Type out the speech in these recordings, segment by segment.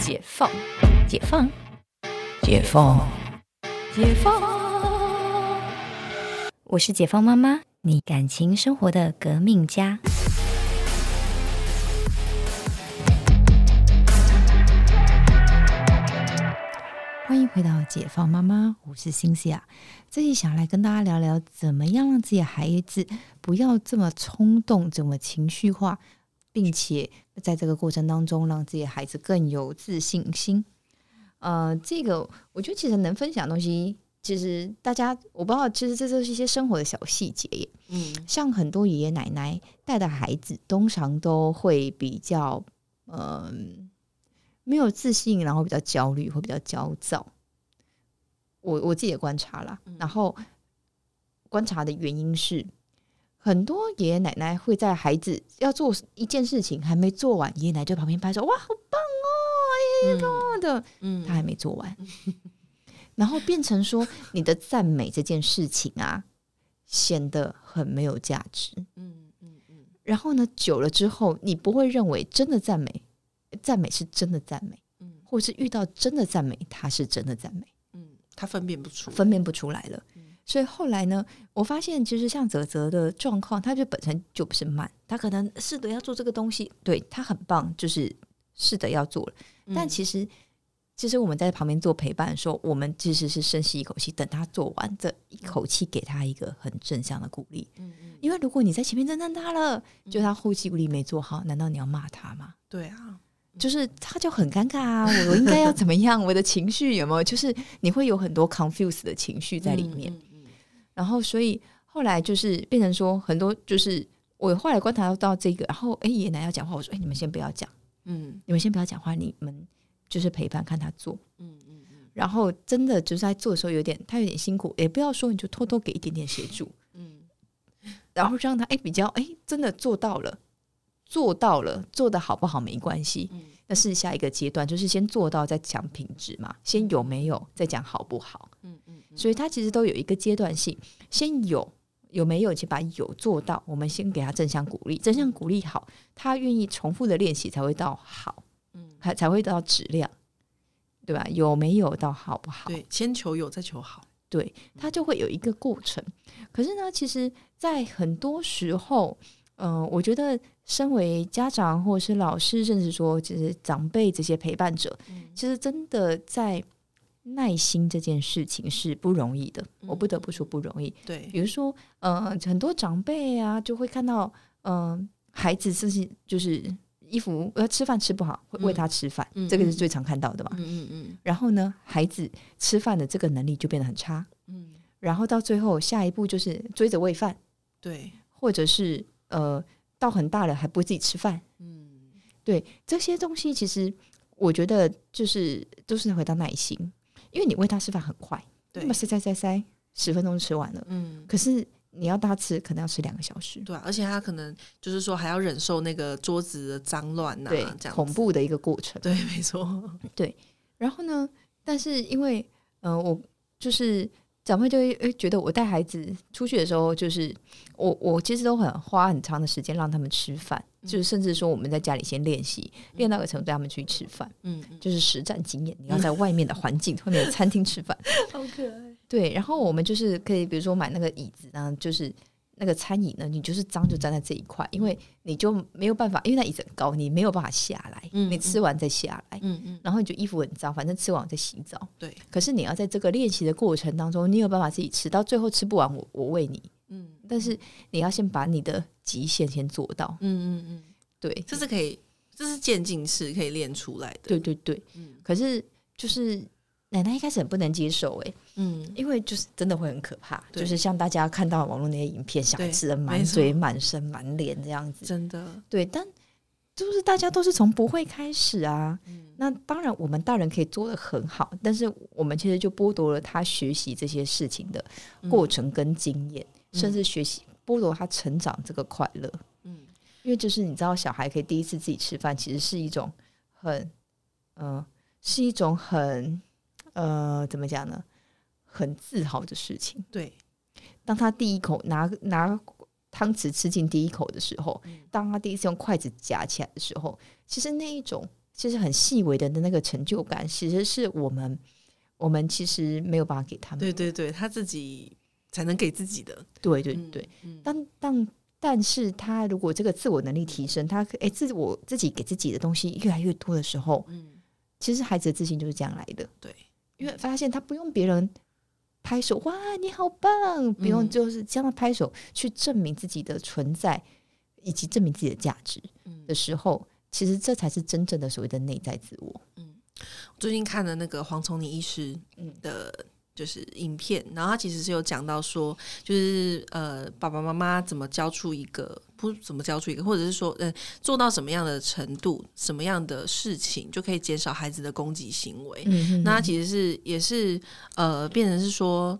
解放，解放，解放，解放。我是解放妈妈，你感情生活的革命家。欢迎回到解放妈妈，我是星星啊。这里想来跟大家聊聊，怎么样让自己的孩子不要这么冲动，怎么情绪化，并且在这个过程当中，让自己的孩子更有自信心。呃，这个我觉得其实能分享的东西，其实大家我不知道，其实这都是一些生活的小细节耶。嗯，像很多爷爷奶奶带的孩子，通常都会比较嗯、没有自信，然后比较焦虑，会比较焦躁。我我自己也观察啦，然后观察的原因是，很多爷爷奶奶会在孩子要做一件事情还没做完，爷爷奶奶就旁边拍手，哇，好棒哦，哎呀，干嘛的？嗯他还没做完，然后变成说你的赞美这件事情啊，显得很没有价值。嗯嗯嗯然后呢，久了之后，你不会认为真的赞美，赞美是真的赞美，嗯或者是遇到真的赞美，它是真的赞美，嗯，他分辨不出，分辨不出来了。嗯所以后来呢，我发现其实像泽泽的状况，他就本身就不是慢，他可能是的要做这个东西，对他很棒，就是是的要做了。嗯但其实，其实我们在旁边做陪伴的时候，我们其实是深吸一口气，等他做完，这一口气给他一个很正向的鼓励。嗯嗯，因为如果你在前面称赞他了，就他后期鼓励没做好，难道你要骂他吗？对啊，就是他就很尴尬啊！我我应该要怎么样？我的情绪有没有？就是你会有很多 confuse 的情绪在里面。嗯嗯然后所以后来就是变成说很多就是我后来观察到这个，然后哎爷爷奶奶要讲话，我说哎你们先不要讲，嗯。你们先不要讲话，你们就是陪伴看他做。嗯嗯嗯。然后真的就是在做的时候有点他有点辛苦，也不要说你就偷偷给一点点协助，嗯。然后让他哎比较哎真的做到了，做到了，做的好不好没关系，嗯那是下一个阶段，就是先做到再讲品质嘛，先有没有再讲好不好。嗯嗯嗯，所以它其实都有一个阶段性，先有有没有，先把有做到，我们先给他正向鼓励，正向鼓励好，他愿意重复的练习才会到好，嗯还才会到质量，对吧？有没有到好不好？对，先求有，再求好，对，他就会有一个过程。可是呢，其实，在很多时候，嗯、我觉得身为家长或者是老师，甚至说就是长辈这些陪伴者，嗯其实真的在耐心这件事情是不容易的。嗯我不得不说不容易。对，比如说，呃，很多长辈啊，就会看到，嗯、孩子自己就是衣服呃吃饭吃不好，会喂他吃饭，嗯嗯这个是最常看到的嘛。嗯嗯然后呢，孩子吃饭的这个能力就变得很差。嗯嗯，然后到最后，下一步就是追着喂饭，对，或者是呃，到很大了还不会自己吃饭。嗯对这些东西，其实我觉得就是都是回到耐心，因为你喂他吃饭很快，对那么塞塞塞塞，十分钟就吃完了。嗯。可是你要他吃，可能要吃两个小时，对啊，而且他可能就是说还要忍受那个桌子的脏乱呐、对这，样。恐怖的一个过程。对，没错。对然后呢，但是因为呃，我就是长辈就会诶觉得我带孩子出去的时候，就是我我其实都很花很长的时间让他们吃饭，就是甚至说我们在家里先练习，练到个程度带他们去吃饭，嗯嗯，就是实战经验。你要在外面的环境，外面的餐厅吃饭，好可爱。对。然后我们就是可以，比如说买那个椅子，然后就是。那个餐椅呢，你就是脏就粘在这一块，因为你就没有办法，因为那椅子很高，你没有办法下来，嗯你吃完再下来，嗯嗯，然后你就衣服很脏，反正吃完再洗澡。对，可是你要在这个练习的过程当中，你有办法自己吃，到最后吃不完我我喂你，嗯但是你要先把你的极限先做到。嗯嗯嗯，对，这是可以，这是渐进式可以练出来的。对对对。嗯可是就是奶奶一开始很不能接受、欸，嗯，因为就是真的会很可怕，就是像大家看到网络那些影片，小孩对吃的满嘴、满身、满脸这样子。真的。对，但就是大家都是从不会开始啊。嗯那当然，我们大人可以做的很好，但是我们其实就剥夺了他学习这些事情的过程跟经验，嗯甚至学习剥夺他成长这个快乐。嗯因为就是你知道，小孩可以第一次自己吃饭，其实是一种很，呃，是一种很，呃，怎么讲呢？很自豪的事情。对，当他第一口拿拿汤匙吃进第一口的时候，嗯当他第一次用筷子夹起来的时候，其实那一种其实很细微的那个成就感，其实是我们我们其实没有办法给他们。对对对，他自己才能给自己的。对对对，嗯当当但是他如果这个自我能力提升，他哎自我自己给自己的东西越来越多的时候，嗯，其实孩子的自信就是这样来的。对，因为发现他不用别人拍手，哇，你好棒，不用嗯就是这样拍手去证明自己的存在，以及证明自己的价值嗯。的时候，其实这才是真正的所谓的内在自我。嗯。最近看了那个黄崇尼医师嗯。的，就是影片，然后他其实是有讲到说，就是呃，爸爸妈妈怎么教出一个，不怎么教出一个，或者是说，呃，做到什么样的程度，什么样的事情，就可以减少孩子的攻击行为。嗯那他其实是也是呃，变成是说，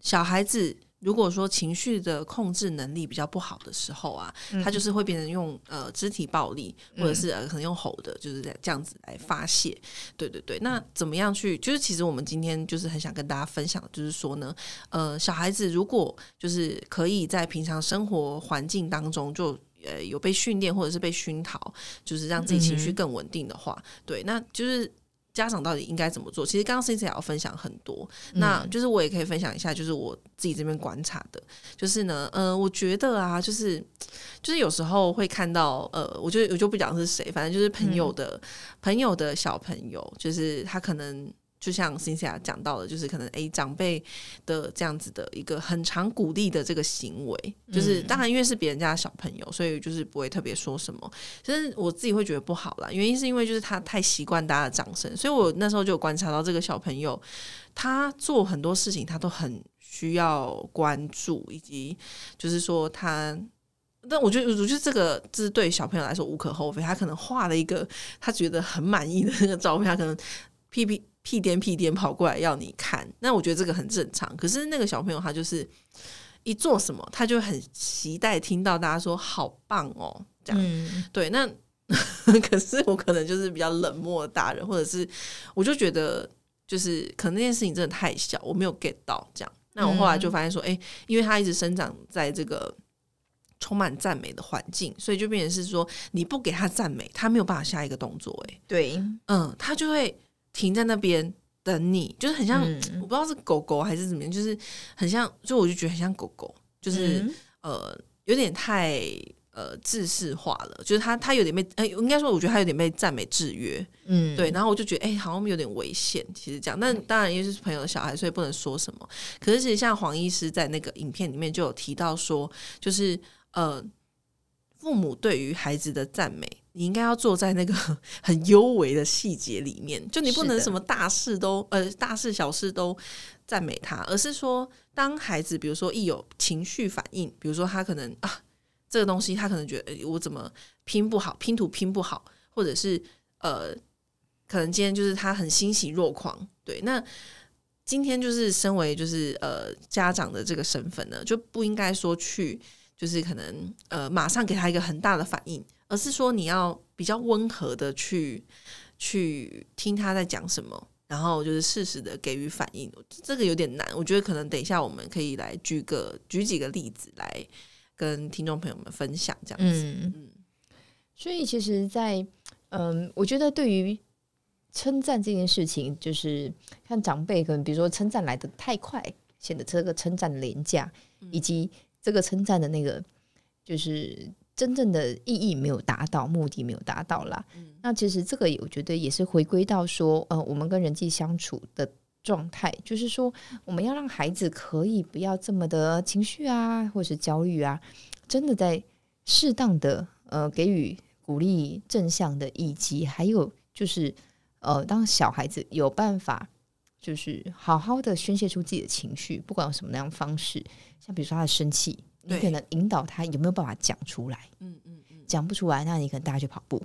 小孩子如果说情绪的控制能力比较不好的时候啊，他就是会变成用呃肢体暴力，或者是呃可能用吼的，就是在这样子来发泄。对对对，那怎么样去？就是其实我们今天就是很想跟大家分享，就是说呢，呃，小孩子如果就是可以在平常生活环境当中就。呃，有被训练或者是被熏陶，就是让自己情绪更稳定的话，对，那就是家长到底应该怎么做？其实刚刚 C C 也要分享很多，那就是我也可以分享一下，就是我自己这边观察的，就是呢，呃，我觉得啊，就是就是有时候会看到，呃，我就我就不讲是谁，反正就是朋友的、朋友的小朋友，就是他可能。就像 Cynthia 讲到的，就是可能诶长辈的这样子的一个很常鼓励的这个行为，就是当然因为是别人家的小朋友，所以就是不会特别说什么。其实我自己会觉得不好啦，原因是因为就是他太习惯大家的掌声，所以我那时候就有观察到这个小朋友，他做很多事情他都很需要关注，以及就是说他。但我觉得，我觉得这个这是对小朋友来说无可厚非。他可能画了一个他觉得很满意的那个照片，他可能屁屁屁颠屁颠跑过来要你看。那我觉得这个很正常。可是那个小朋友他就是一做什么，他就很期待听到大家说好棒哦，这样。嗯对，那 可是我可能就是比较冷漠的大人，或者是我就觉得就是可能那件事情真的太小，我没有 get 到这样。那我后来就发现说，哎、因为他一直生长在这个充满赞美的环境，所以就变成是说，你不给他赞美，他没有办法下一个动作、哎，对，嗯，他就会停在那边等你，就是很像、嗯我不知道是狗狗还是怎么样，就是很像，就我就觉得很像狗狗，就是。嗯呃，有点太呃制式化了，就是他他有点被，呃，应该说我觉得他有点被赞美制约，嗯对，然后我就觉得哎、好像有点危险，其实这样，但当然因为是朋友的小孩，所以不能说什么。可是其实像黄医师在那个影片里面就有提到说，就是呃，父母对于孩子的赞美。你应该要坐在那个 很幽微的细节里面，就你不能什么大事都呃大事小事都赞美他，而是说当孩子比如说一有情绪反应，比如说他可能啊这个东西他可能觉得、诶我怎么拼不好，拼图拼不好，或者是呃可能今天就是他很欣喜若狂，对，那今天就是身为就是呃家长的这个身份呢，就不应该说去就是可能呃马上给他一个很大的反应，而是说你要比较温和的去去听他在讲什么。然后就是适时的给予反应，这个有点难。我觉得可能等一下我们可以来举个举几个例子来跟听众朋友们分享，这样子。嗯嗯所以其实在，嗯，我觉得对于称赞这件事情，就是看长辈可能比如说称赞来的太快，显得这个称赞廉价，以及这个称赞的那个就是真正的意义没有达到，目的没有达到啦。那其实这个也我觉得也是回归到说，呃，我们跟人际相处的状态，就是说我们要让孩子可以不要这么的情绪啊，或是焦虑啊，真的在适当的呃给予鼓励正向的，以及还有就是呃，当小孩子有办法就是好好的宣泄出自己的情绪，不管用什么样的方式，像比如说他的生气，你可能引导他有没有办法讲出来，嗯嗯嗯，讲不出来，那你可能大家去跑步，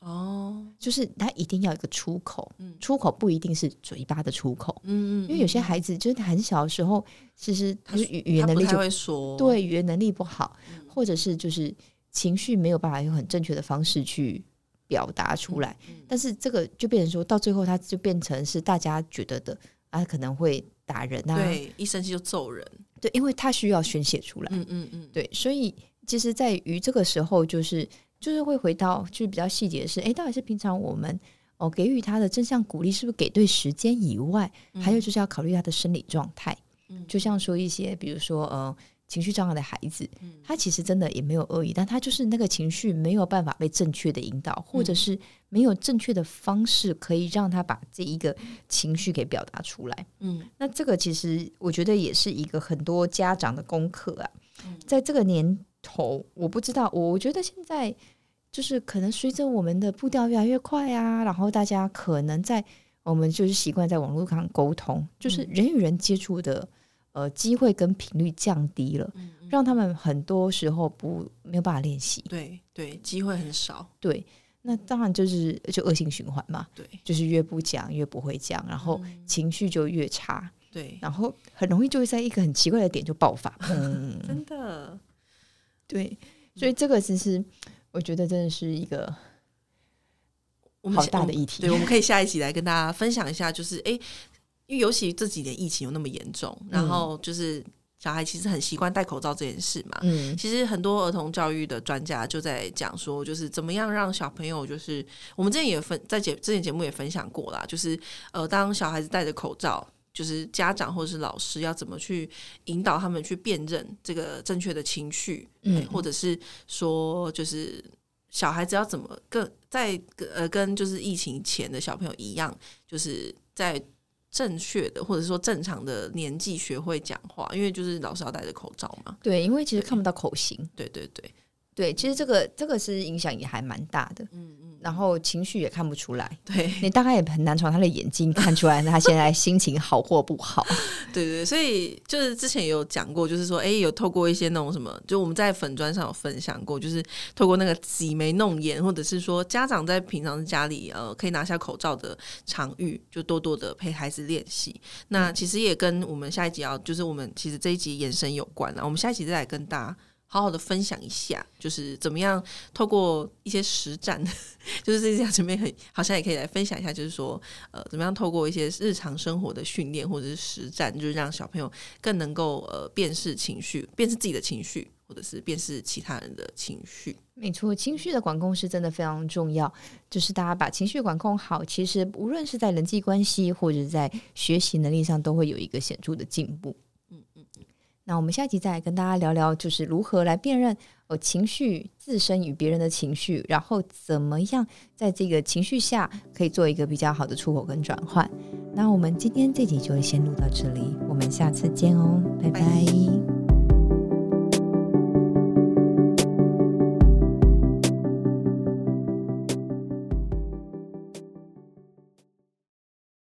哦，就是他一定要有一个出口，嗯。出口不一定是嘴巴的出口，嗯嗯，因为有些嗯孩子就是很小的时候，其实他就是语语言能力就会说，对语言能力不好，嗯。或者是就是情绪没有办法用很正确的方式去表达出来，嗯。但是这个就变成说到最后，他就变成是大家觉得的啊，可能会打人啊，对，一生气就揍人，对，因为他需要宣泄出来，嗯嗯嗯，对，所以其实在于这个时候，就是就是会回到就是比较细节的是，哎，到底是平常我们哦给予他的正向鼓励是不是给对时间以外，还有就是要考虑他的生理状态。嗯，就像说一些，比如说呃。情绪障碍的孩子，他其实真的也没有恶意，但他就是那个情绪没有办法被正确的引导，或者是没有正确的方式可以让他把这一个情绪给表达出来。嗯，那这个其实我觉得也是一个很多家长的功课啊。在这个年头，我不知道，我觉得现在就是可能随着我们的步调越来越快啊，然后大家可能在我们就是习惯在网络上沟通，就是人与人接触的。呃，机会跟频率降低了，让他们很多时候不没有办法练习。对对，机会很少。对，那当然就是就恶性循环嘛。对，就是越不讲越不会讲，然后情绪就越差。对，然后很容易就会在一个很奇怪的点就爆发。嗯，真的。对，所以这个其实我觉得真的是一个好大的议题。对，我们可以下一集来跟大家分享一下，就是哎。因为尤其这几年疫情有那么严重，然后就是小孩其实很习惯戴口罩这件事嘛。嗯，其实很多儿童教育的专家就在讲说，就是怎么样让小朋友，就是我们之前也分在节之前节目也分享过啦，就是呃，当小孩子戴着口罩，就是家长或者是老师要怎么去引导他们去辨认这个正确的情绪，嗯，或者是说，就是小孩子要怎么更在呃跟就是疫情前的小朋友一样，就是在。正确的，或者说正常的年纪学会讲话，因为就是老师要戴着口罩嘛。对，因为其实看不到口型。对对对对，其实这个这个是影响也还蛮大的。嗯嗯。然后情绪也看不出来，对你大概也很难从他的眼睛看出来他现在心情好或不好。对对，所以就是之前有讲过，就是说，哎，有透过一些那种什么，就我们在粉砖上有分享过，就是透过那个挤眉弄眼，或者是说家长在平常家里呃可以拿下口罩的场域，就多多的陪孩子练习。那其实也跟我们下一集要，就是我们其实这一集延伸有关了。我们下一集再来跟大家。好好的分享一下，就是怎么样透过一些实战，就是这样准备很好像也可以来分享一下，就是说呃，怎么样透过一些日常生活的训练或者是实战，就是让小朋友更能够呃辨识情绪，辨识自己的情绪，或者是辨识其他人的情绪。没错，情绪的管控是真的非常重要。就是大家把情绪管控好，其实无论是在人际关系或者在学习能力上，都会有一个显著的进步。那我们下集再来跟大家聊聊，就是如何来辨认哦情绪自身与别人的情绪，然后怎么样在这个情绪下可以做一个比较好的出口跟转换。那我们今天这集就先录到这里，我们下次见哦，拜拜。